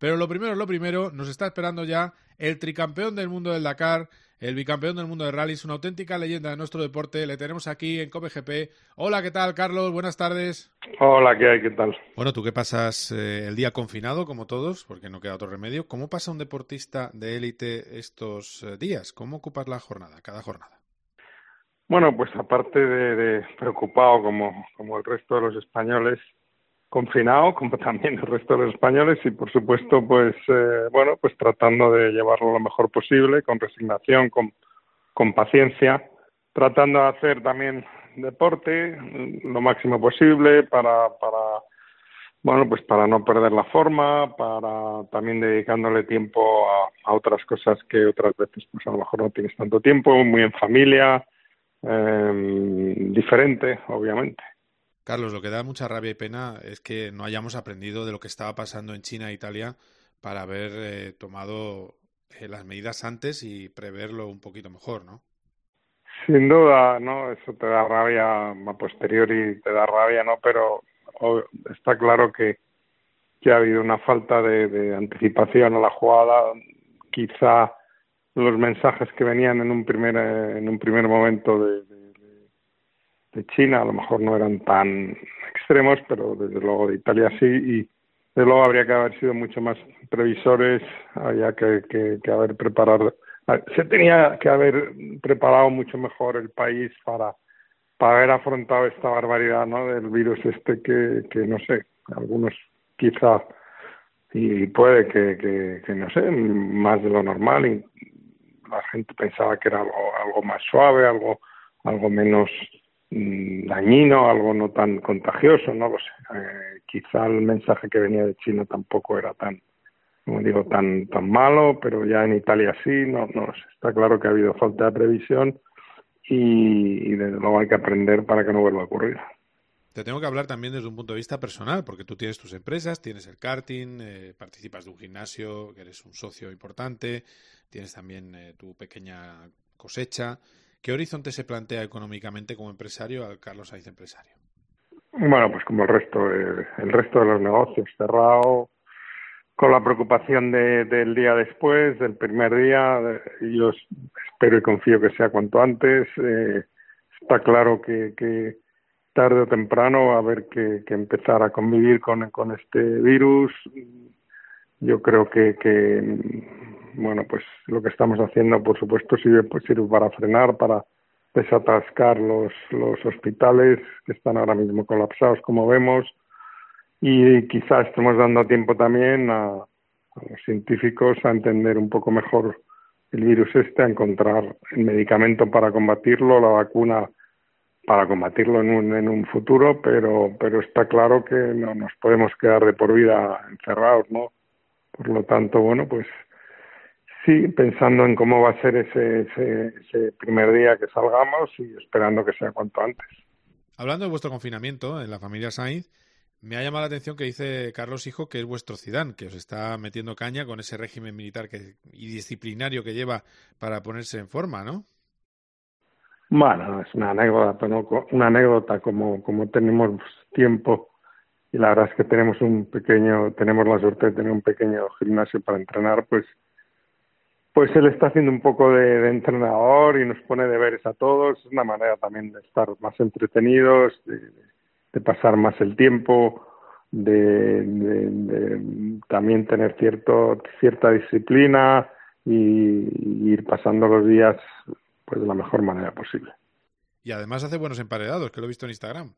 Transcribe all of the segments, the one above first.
Pero lo primero, lo primero, nos está esperando ya el tricampeón del mundo del Dakar, el bicampeón del mundo de rallies, una auténtica leyenda de nuestro deporte. Le tenemos aquí en COPGP. Hola, ¿qué tal, Carlos? Buenas tardes. Hola, ¿qué hay? ¿Qué tal? Bueno, tú que pasas eh, el día confinado, como todos, porque no queda otro remedio. ¿Cómo pasa un deportista de élite estos eh, días? ¿Cómo ocupas la jornada, cada jornada? Bueno, pues aparte de, preocupado como, como el resto de los españoles, confinado, como también el resto de los españoles, y por supuesto, pues eh, bueno, pues tratando de llevarlo lo mejor posible, con resignación, con, con paciencia, tratando de hacer también deporte lo máximo posible para, para bueno, pues para no perder la forma, para también dedicándole tiempo a, otras cosas que otras veces pues a lo mejor no tienes tanto tiempo, muy en familia, eh, diferente, obviamente. Carlos, lo que da mucha rabia y pena es que no hayamos aprendido de lo que estaba pasando en China e Italia para haber eh, tomado eh, las medidas antes y preverlo un poquito mejor, ¿no? Sin duda, ¿no? Eso te da rabia a posteriori, te da rabia, ¿no? Pero está claro que, que ha habido una falta de, de anticipación a la jugada. Quizá los mensajes que venían en un primer, eh, en un primer momento de, de China a lo mejor no eran tan extremos, pero desde luego de Italia sí y desde luego habría que haber sido mucho más previsores, había que, que, haber preparado, se tenía que haber preparado mucho mejor el país para, para haber afrontado esta barbaridad ¿no? del virus este que, que no sé, algunos quizá y puede que, que, que no sé, más de lo normal y la gente pensaba que era algo, algo más suave, algo, algo menos dañino, algo no tan contagioso, no lo sé. Eh, quizá el mensaje que venía de China tampoco era tan, como digo, tan, tan malo, pero ya en Italia sí, no, no sé. Está claro que ha habido falta de previsión y, desde luego hay que aprender para que no vuelva a ocurrir. Te tengo que hablar también desde un punto de vista personal, porque tú tienes tus empresas, tienes el karting, eh, participas de un gimnasio, eres un socio importante, tienes también eh, tu pequeña cosecha. ¿Qué horizonte se plantea económicamente como empresario al Carlos Sainz empresario? Bueno, pues como el resto, el resto de los negocios, cerrado, con la preocupación de, del día después, del primer día, yo espero y confío que sea cuanto antes. Eh, está claro que, tarde o temprano va a haber que, empezar a convivir con, este virus. Yo creo que bueno, pues lo que estamos haciendo, por supuesto, sirve, pues, sirve para frenar, para desatascar los, los hospitales que están ahora mismo colapsados, como vemos, y quizás estemos dando tiempo también a, los científicos a entender un poco mejor el virus este, a encontrar el medicamento para combatirlo, la vacuna para combatirlo en un, en un futuro, pero, pero está claro que no nos podemos quedar de por vida encerrados, ¿no? Por lo tanto, bueno, pues Sí, pensando en cómo va a ser ese, ese, primer día que salgamos y esperando que sea cuanto antes. Hablando de vuestro confinamiento en la familia Sainz, me ha llamado la atención que dice Carlos Hijo que es vuestro Zidane, que os está metiendo caña con ese régimen militar que, y disciplinario que lleva para ponerse en forma, ¿no? Bueno, es una anécdota, ¿no? una anécdota como, como tenemos tiempo y la verdad es que tenemos un pequeño, tenemos la suerte de tener un pequeño gimnasio para entrenar, pues pues él está haciendo un poco de, entrenador y nos pone deberes a todos. Es una manera también de estar más entretenidos, de, pasar más el tiempo, de, también tener cierto, cierta disciplina y, ir pasando los días pues de la mejor manera posible. Y además hace buenos emparedados, que lo he visto en Instagram.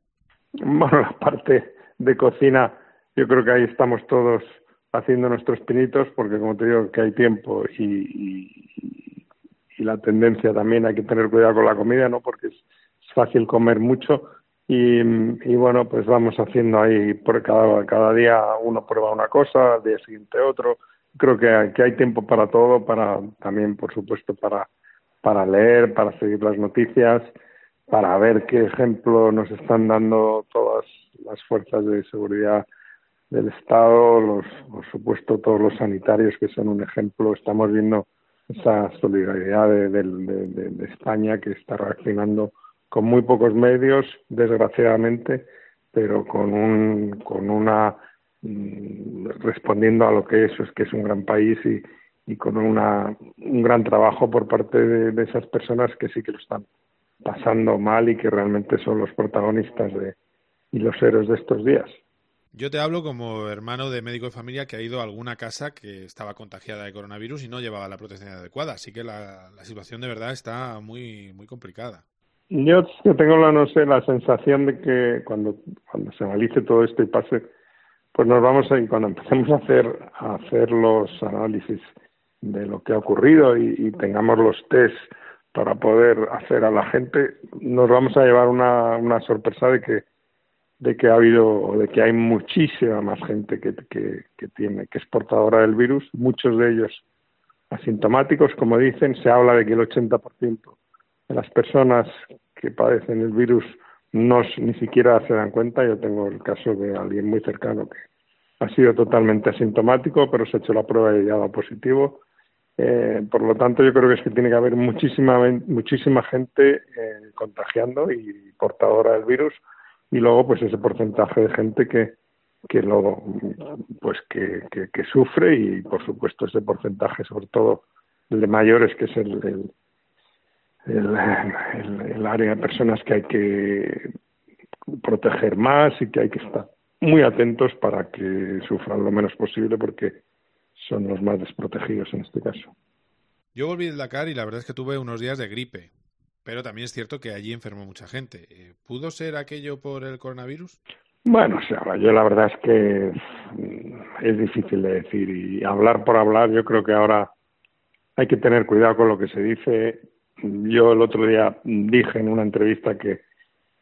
Bueno, la parte de cocina, yo creo que ahí estamos todos haciendo nuestros pinitos porque como te digo que hay tiempo y, y, la tendencia también hay que tener cuidado con la comida no porque es, fácil comer mucho y, bueno pues vamos haciendo ahí por cada cada día uno prueba una cosa al día siguiente otro. Creo que que hay tiempo para todo para también por supuesto para para leer para seguir las noticias para ver qué ejemplo nos están dando todas las fuerzas de seguridad del Estado, los, por supuesto todos los sanitarios que son un ejemplo. Estamos viendo esa solidaridad de, de, España que está reaccionando con muy pocos medios, desgraciadamente, pero con, un, con una mm, respondiendo a lo que es, es que es un gran país y, y con una, un gran trabajo por parte de, esas personas que sí que lo están pasando mal y que realmente son los protagonistas de, y los héroes de estos días. Yo te hablo como hermano de médico de familia que ha ido a alguna casa que estaba contagiada de coronavirus y no llevaba la protección adecuada, así que la, situación de verdad está muy muy complicada. Yo tengo la no sé la sensación de que cuando cuando se analice todo esto y pase, pues nos vamos a y cuando empecemos a hacer a hacer los análisis de lo que ha ocurrido y, tengamos los test para poder hacer a la gente, nos vamos a llevar una, una sorpresa de que de que ha habido, de que hay muchísima más gente que, que, tiene, que es portadora del virus, muchos de ellos asintomáticos, como dicen, se habla de que el 80% de las personas que padecen el virus no ni siquiera se dan cuenta. Yo tengo el caso de alguien muy cercano que ha sido totalmente asintomático, pero se ha hecho la prueba y ha dado positivo. Eh, por lo tanto, yo creo que es que tiene que haber muchísima, muchísima gente eh, contagiando y portadora del virus y luego pues ese porcentaje de gente que que pues que, sufre y por supuesto ese porcentaje sobre todo el de mayores que es el, el, área de personas que hay que proteger más y que hay que estar muy atentos para que sufran lo menos posible porque son los más desprotegidos en este caso. Yo volví del Dakar y la verdad es que tuve unos días de gripe, pero también es cierto que allí enfermó mucha gente. Eh, ¿Pudo ser aquello por el coronavirus? Bueno, o sea, yo la verdad es que es difícil de decir y hablar por hablar, yo creo que ahora hay que tener cuidado con lo que se dice. Yo el otro día dije en una entrevista que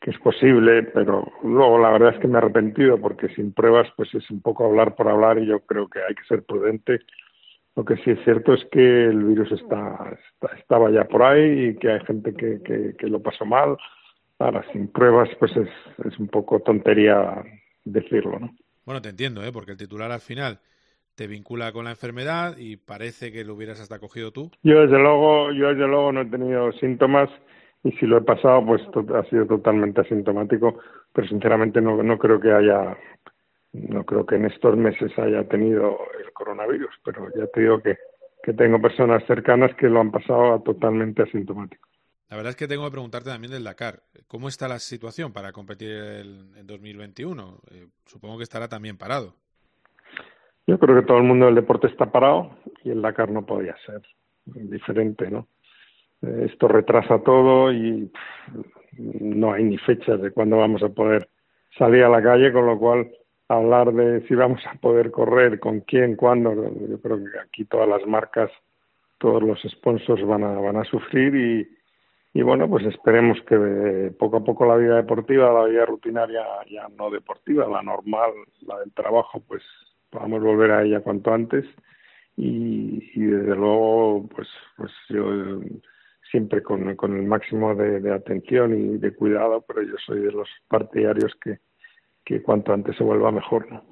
que es posible, pero luego la verdad es que me he arrepentido porque sin pruebas pues es un poco hablar por hablar y yo creo que hay que ser prudente. Lo que sí es cierto es que el virus está, estaba ya por ahí y que hay gente que, que, que, lo pasó mal. Ahora, sin pruebas pues es, es un poco tontería decirlo, ¿no? Bueno, te entiendo, ¿eh? porque el titular al final te vincula con la enfermedad y parece que lo hubieras hasta cogido tú. Yo desde luego, yo desde luego no he tenido síntomas y si lo he pasado pues ha sido totalmente asintomático pero sinceramente no no creo que haya no creo que en estos meses haya tenido el coronavirus pero ya te digo que que tengo personas cercanas que lo han pasado totalmente asintomático la verdad es que tengo que preguntarte también del Dakar. ¿Cómo está la situación para competir el, en 2021? Eh, supongo que estará también parado. Yo creo que todo el mundo del deporte está parado y el Dakar no podía ser diferente, ¿no? esto retrasa todo y no hay ni fechas de cuándo vamos a poder salir a la calle, con lo cual hablar de si vamos a poder correr, con quién, cuándo, yo creo que aquí todas las marcas, todos los sponsors van a, van a sufrir y, y bueno, pues esperemos que poco a poco la vida deportiva, la vida rutinaria ya no deportiva, la normal, la del trabajo, pues podamos volver a ella cuanto antes. Y, y desde luego pues pues yo siempre con, con el máximo de, de, atención y de cuidado, pero yo soy de los partidarios que, que cuanto antes se vuelva mejor. ¿no?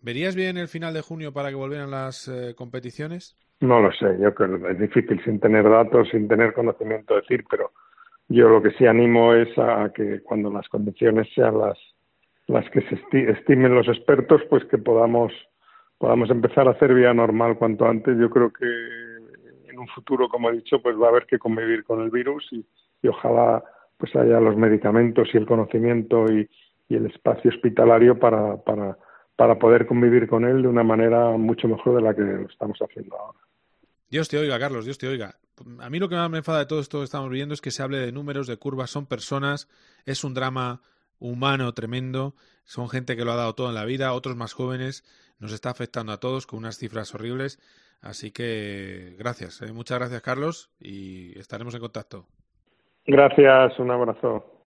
¿Verías bien el final de junio para que volvieran las eh, competiciones? No lo sé, yo creo que es difícil sin tener datos, sin tener conocimiento decir, pero yo lo que sí animo es a que cuando las condiciones sean las las que se estimen los expertos, pues que podamos podamos empezar a hacer vía normal cuanto antes. Yo creo que un futuro, como he dicho, pues va a haber que convivir con el virus y, y ojalá pues haya los medicamentos y el conocimiento y, y el espacio hospitalario para, para, para poder convivir con él de una manera mucho mejor de la que lo estamos haciendo ahora. Dios te oiga, Carlos, Dios te oiga. A mí lo que más me enfada de todo esto que estamos viendo es que se hable de números, de curvas, son personas, es un drama humano tremendo, son gente que lo ha dado todo en la vida, otros más jóvenes, nos está afectando a todos con unas cifras horribles. Así que gracias, ¿eh? muchas gracias Carlos y estaremos en contacto. Gracias, un abrazo.